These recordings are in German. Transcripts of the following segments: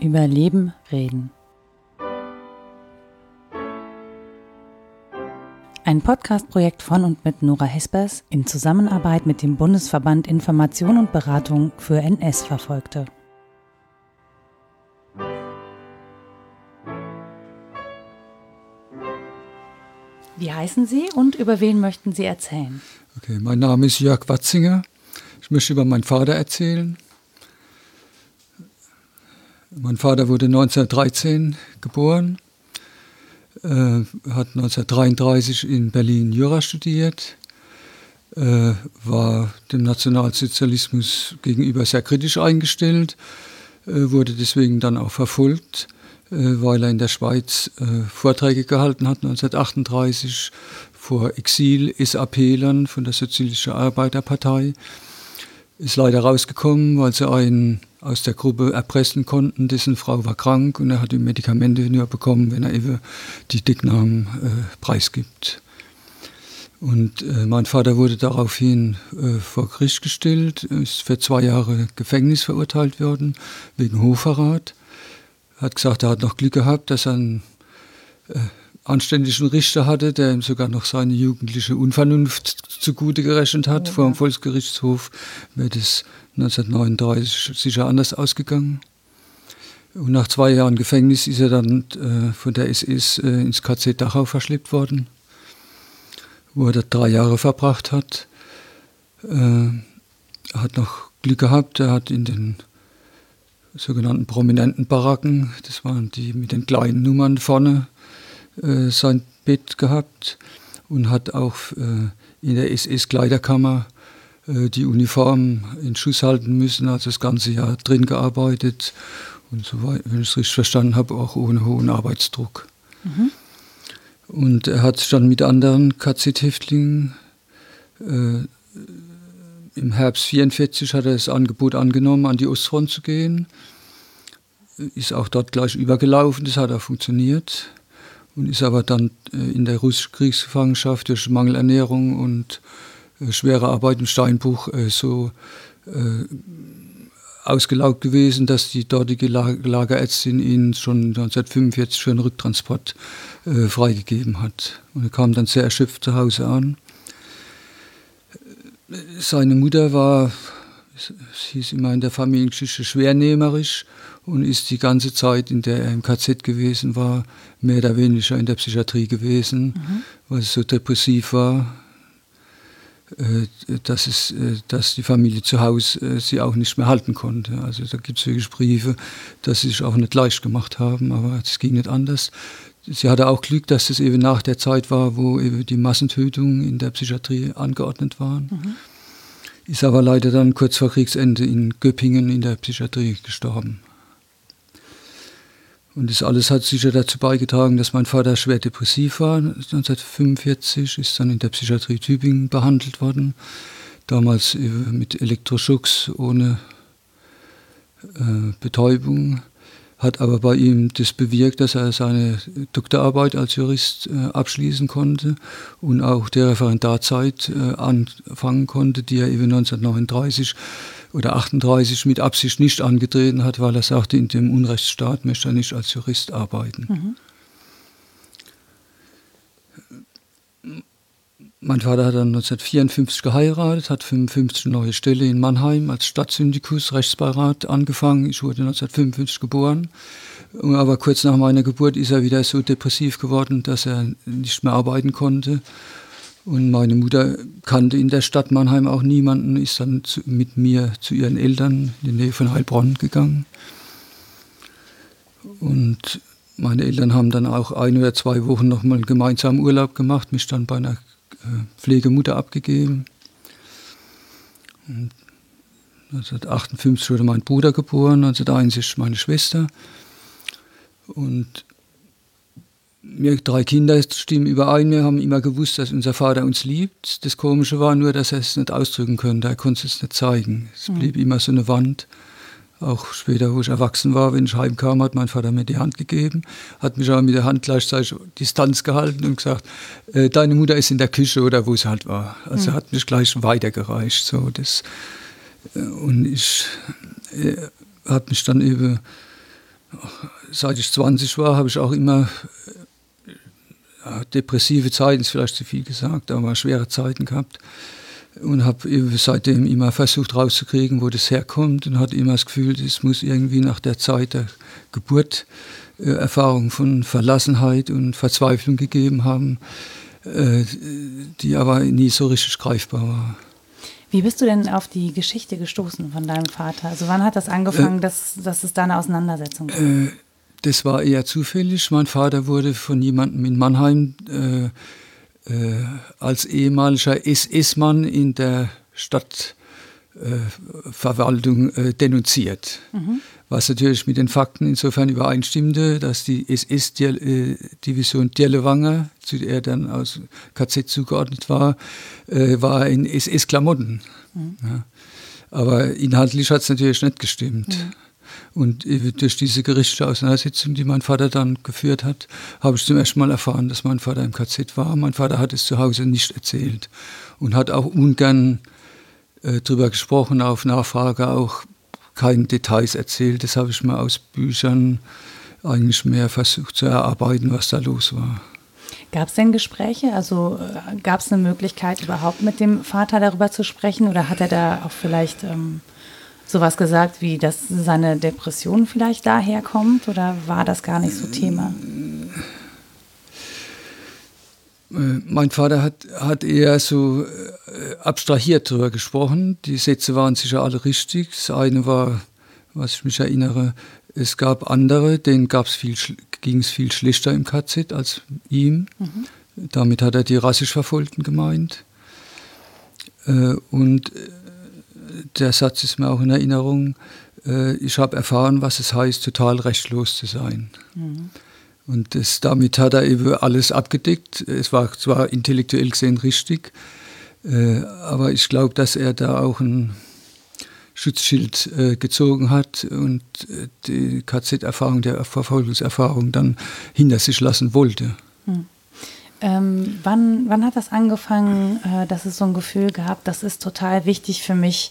Über Leben reden. Ein Podcast-Projekt von und mit Nora Hespers in Zusammenarbeit mit dem Bundesverband Information und Beratung für NS-Verfolgte. Wie heißen Sie und über wen möchten Sie erzählen? Okay, mein Name ist Jörg Watzinger. Ich möchte über meinen Vater erzählen. Mein Vater wurde 1913 geboren, äh, hat 1933 in Berlin Jura studiert, äh, war dem Nationalsozialismus gegenüber sehr kritisch eingestellt, äh, wurde deswegen dann auch verfolgt, äh, weil er in der Schweiz äh, Vorträge gehalten hat 1938 vor Exil-SAP-Lern von der Sozialistischen Arbeiterpartei. Ist leider rausgekommen, weil sie einen aus der Gruppe erpressen konnten, dessen Frau war krank und er hat die Medikamente nur bekommen, wenn er eben die Dicknamen äh, preisgibt. Und äh, mein Vater wurde daraufhin äh, vor Gericht gestellt, ist für zwei Jahre Gefängnis verurteilt worden, wegen Hochverrat. Hat gesagt, er hat noch Glück gehabt, dass er einen äh, anständigen Richter hatte, der ihm sogar noch seine jugendliche Unvernunft zugute gerechnet hat. Ja. Vor dem Volksgerichtshof wäre das 1939 sicher anders ausgegangen. Und nach zwei Jahren Gefängnis ist er dann äh, von der SS äh, ins KZ Dachau verschleppt worden, wo er da drei Jahre verbracht hat. Äh, hat noch Glück gehabt, er hat in den sogenannten prominenten Baracken, das waren die mit den kleinen Nummern vorne, äh, sein Bett gehabt und hat auch äh, in der SS-Kleiderkammer äh, die Uniform in Schuss halten müssen, also das ganze Jahr drin gearbeitet und so weiter, wenn ich es richtig verstanden habe, auch ohne hohen Arbeitsdruck. Mhm. Und er hat dann mit anderen KZ-Häftlingen äh, im Herbst 1944 hat er das Angebot angenommen, an die Ostfront zu gehen. Ist auch dort gleich übergelaufen, das hat auch funktioniert. Und ist aber dann äh, in der russischen Kriegsgefangenschaft durch Mangelernährung und äh, schwere Arbeit im Steinbruch äh, so ausgelaugt gewesen, dass die dortige Lagerärztin ihn schon 1945 für einen Rücktransport freigegeben hat. Und er kam dann sehr erschöpft zu Hause an. Seine Mutter war, es hieß immer in der Familiengeschichte, schwernehmerisch und ist die ganze Zeit, in der er im KZ gewesen war, mehr oder weniger in der Psychiatrie gewesen, mhm. weil es so depressiv war äh, dass, es, äh, dass die Familie zu Hause äh, sie auch nicht mehr halten konnte. Also da gibt es wirklich Briefe, dass sie sich auch nicht leicht gemacht haben, aber es ging nicht anders. Sie hatte auch Glück, dass es eben nach der Zeit war, wo eben die Massentötungen in der Psychiatrie angeordnet waren. Mhm. Ist aber leider dann kurz vor Kriegsende in Göppingen in der Psychiatrie gestorben. Und das alles hat sicher dazu beigetragen, dass mein Vater schwer depressiv war. 1945 ist dann in der Psychiatrie Tübingen behandelt worden. Damals mit Elektroschocks ohne äh, Betäubung hat aber bei ihm das bewirkt, dass er seine Doktorarbeit als Jurist äh, abschließen konnte und auch der Referendarzeit äh, anfangen konnte, die er eben 1939 oder 38 mit Absicht nicht angetreten hat, weil er sagte, in dem Unrechtsstaat möchte er nicht als Jurist arbeiten. Mhm. Mein Vater hat dann 1954 geheiratet, hat 55 neue Stelle in Mannheim als Stadtsyndikus, Rechtsbeirat angefangen. Ich wurde 1955 geboren. Aber kurz nach meiner Geburt ist er wieder so depressiv geworden, dass er nicht mehr arbeiten konnte. Und meine Mutter kannte in der Stadt Mannheim auch niemanden, ist dann mit mir zu ihren Eltern in die Nähe von Heilbronn gegangen. Und meine Eltern haben dann auch ein oder zwei Wochen nochmal gemeinsam Urlaub gemacht, mich dann bei einer Pflegemutter abgegeben. Und 1958 wurde mein Bruder geboren, 1961 meine Schwester. Und wir drei Kinder stimmen überein. Wir haben immer gewusst, dass unser Vater uns liebt. Das Komische war nur, dass er es nicht ausdrücken konnte. Er konnte es nicht zeigen. Es mhm. blieb immer so eine Wand. Auch später, wo ich erwachsen war, wenn ich heimkam, hat mein Vater mir die Hand gegeben, hat mich aber mit der Hand gleichzeitig Distanz gehalten und gesagt, äh, deine Mutter ist in der Küche oder wo es halt war. Also mhm. hat mich gleich weitergereicht. So, das, äh, und ich äh, habe mich dann eben seit ich 20 war, habe ich auch immer ja, depressive Zeiten, ist vielleicht zu viel gesagt, aber schwere Zeiten gehabt und habe seitdem immer versucht rauszukriegen, wo das herkommt und hatte immer das Gefühl, es muss irgendwie nach der Zeit der Geburt äh, Erfahrungen von Verlassenheit und Verzweiflung gegeben haben, äh, die aber nie so richtig greifbar war. Wie bist du denn auf die Geschichte gestoßen von deinem Vater? Also wann hat das angefangen, äh, dass, dass es da eine Auseinandersetzung gab? Äh, das war eher zufällig. Mein Vater wurde von jemandem in Mannheim äh, äh, als ehemaliger SS-Mann in der Stadtverwaltung äh, denunziert. Mhm. Was natürlich mit den Fakten insofern übereinstimmte, dass die SS-Division Dirlewanger, zu der er dann aus KZ zugeordnet war, äh, war in SS-Klamotten. Mhm. Ja. Aber inhaltlich hat es natürlich nicht gestimmt. Mhm. Und durch diese gerichtliche Auseinandersetzung, die mein Vater dann geführt hat, habe ich zum ersten Mal erfahren, dass mein Vater im KZ war. Mein Vater hat es zu Hause nicht erzählt und hat auch ungern äh, darüber gesprochen, auf Nachfrage auch keine Details erzählt. Das habe ich mir aus Büchern eigentlich mehr versucht zu erarbeiten, was da los war. Gab es denn Gespräche? Also äh, gab es eine Möglichkeit, überhaupt mit dem Vater darüber zu sprechen? Oder hat er da auch vielleicht ähm, sowas gesagt, wie dass seine Depression vielleicht daherkommt? Oder war das gar nicht so Thema? Äh, mein Vater hat, hat eher so äh, abstrahiert darüber gesprochen. Die Sätze waren sicher alle richtig. Das eine war, was ich mich erinnere, es gab andere, denen viel, ging es viel schlechter im KZ als ihm. Mhm. Damit hat er die rassisch Verfolgten gemeint. Äh, und der Satz ist mir auch in Erinnerung, äh, ich habe erfahren, was es heißt, total rechtlos zu sein. Mhm. Und das, damit hat er eben alles abgedeckt. Es war zwar intellektuell gesehen richtig, äh, aber ich glaube, dass er da auch ein Schutzschild äh, gezogen hat und äh, die KZ-Erfahrung, der Verfolgungserfahrung dann hinter sich lassen wollte. Mhm. Ähm, wann, wann hat das angefangen, äh, dass es so ein Gefühl gab, das ist total wichtig für mich,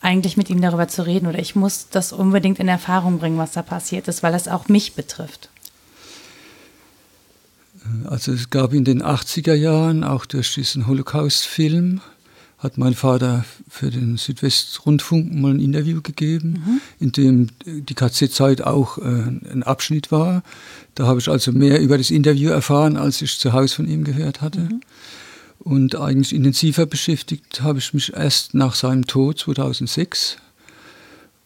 eigentlich mit ihm darüber zu reden oder ich muss das unbedingt in Erfahrung bringen, was da passiert ist, weil es auch mich betrifft? Also es gab in den 80er Jahren auch durch diesen Holocaust-Film hat mein Vater für den Südwestrundfunk mal ein Interview gegeben, mhm. in dem die KZ-Zeit auch äh, ein Abschnitt war. Da habe ich also mehr über das Interview erfahren, als ich zu Hause von ihm gehört hatte. Mhm. Und eigentlich intensiver beschäftigt habe ich mich erst nach seinem Tod 2006.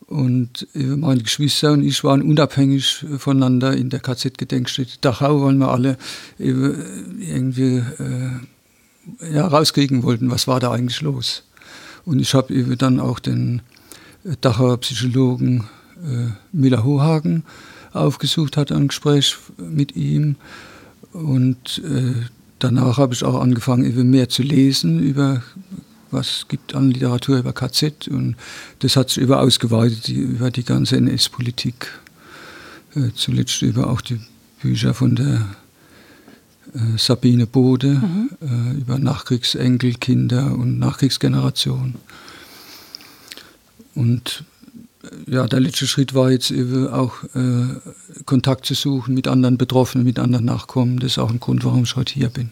Und meine Geschwister und ich waren unabhängig voneinander in der KZ-Gedenkstätte Dachau, weil wir alle irgendwie äh, rauskriegen wollten, was war da eigentlich los. Und ich habe dann auch den äh, Dachauer Psychologen äh, Miller Hohagen aufgesucht, hatte ein Gespräch mit ihm. Und äh, danach habe ich auch angefangen, eben mehr zu lesen über was gibt an Literatur über KZ. Und das hat sich über ausgeweitet, über die ganze NS-Politik. Äh, zuletzt über auch die Bücher von der Sabine Bode mhm. äh, über Nachkriegsenkelkinder und Nachkriegsgeneration. Und äh, ja, der letzte Schritt war jetzt eben auch äh, Kontakt zu suchen mit anderen Betroffenen, mit anderen Nachkommen. Das ist auch ein Grund, warum ich heute hier bin.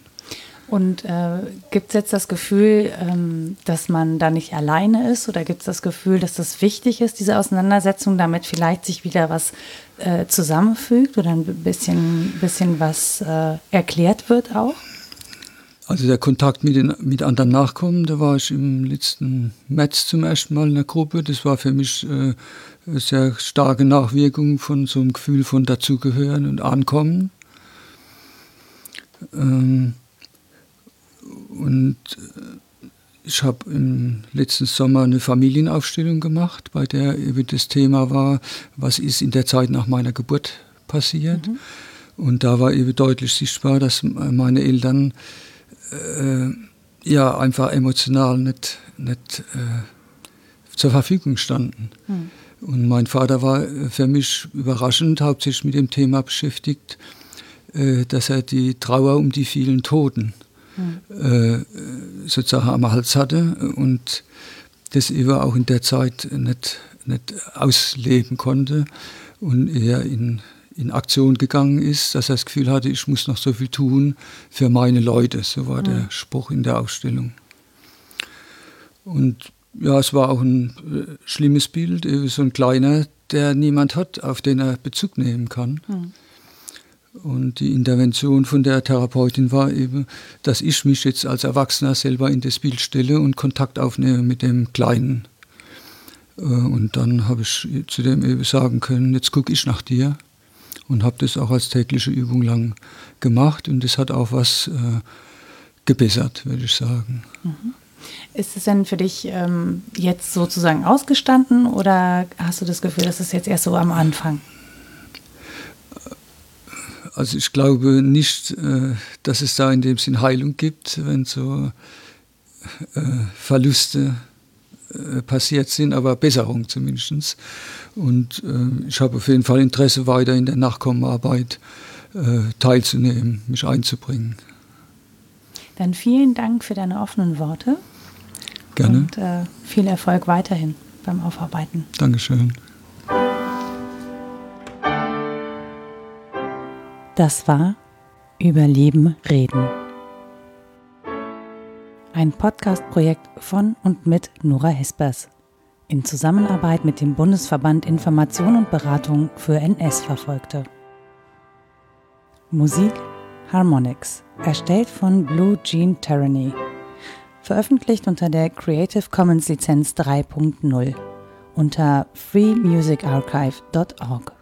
Und äh, gibt es jetzt das Gefühl, ähm, dass man da nicht alleine ist? Oder gibt es das Gefühl, dass das wichtig ist, diese Auseinandersetzung, damit vielleicht sich wieder was äh, zusammenfügt oder ein bisschen, bisschen was äh, erklärt wird auch? Also der Kontakt mit, den, mit anderen Nachkommen, da war ich im letzten März zum ersten Mal in der Gruppe. Das war für mich äh, eine sehr starke Nachwirkung von so einem Gefühl von Dazugehören und Ankommen. Ähm, und äh, ich habe im letzten Sommer eine Familienaufstellung gemacht, bei der eben das Thema war, was ist in der Zeit nach meiner Geburt passiert. Mhm. Und da war eben deutlich sichtbar, dass meine Eltern äh, ja einfach emotional nicht, nicht äh, zur Verfügung standen. Mhm. Und mein Vater war für mich überraschend hauptsächlich mit dem Thema beschäftigt, äh, dass er die Trauer um die vielen Toten äh, sozusagen am Hals hatte und das eben auch in der Zeit nicht, nicht ausleben konnte. und eher in, in Aktion gegangen ist, dass er das Gefühl hatte, ich muss noch so viel tun für meine Leute. So war mhm. der Spruch in der Ausstellung. Und ja, es war auch ein äh, schlimmes Bild, so ein kleiner, der niemand hat, auf den er Bezug nehmen kann. Mhm. Und die Intervention von der Therapeutin war eben, dass ich mich jetzt als Erwachsener selber in das Bild stelle und Kontakt aufnehme mit dem Kleinen. Äh, und dann habe ich zu dem eben sagen können, jetzt gucke ich nach dir. Und habe das auch als tägliche Übung lang gemacht. Und das hat auch was äh, gebessert, würde ich sagen. Mhm. Ist es denn für dich ähm, jetzt sozusagen ausgestanden oder hast du das Gefühl, dass es jetzt erst so am Anfang? Also ich glaube nicht, äh, dass es da in dem Sinn Heilung gibt, wenn so äh, Verluste äh, passiert sind, aber Besserung zumindest. Und ich habe auf jeden Fall Interesse, weiter in der Nachkommenarbeit teilzunehmen, mich einzubringen. Dann vielen Dank für deine offenen Worte. Gerne. Und viel Erfolg weiterhin beim Aufarbeiten. Dankeschön. Das war Überleben reden. Ein Podcast-Projekt von und mit Nora Hespers in Zusammenarbeit mit dem Bundesverband Information und Beratung für NS-Verfolgte. Musik Harmonix, erstellt von Blue Jean Tyranny, veröffentlicht unter der Creative Commons Lizenz 3.0 unter freemusicarchive.org.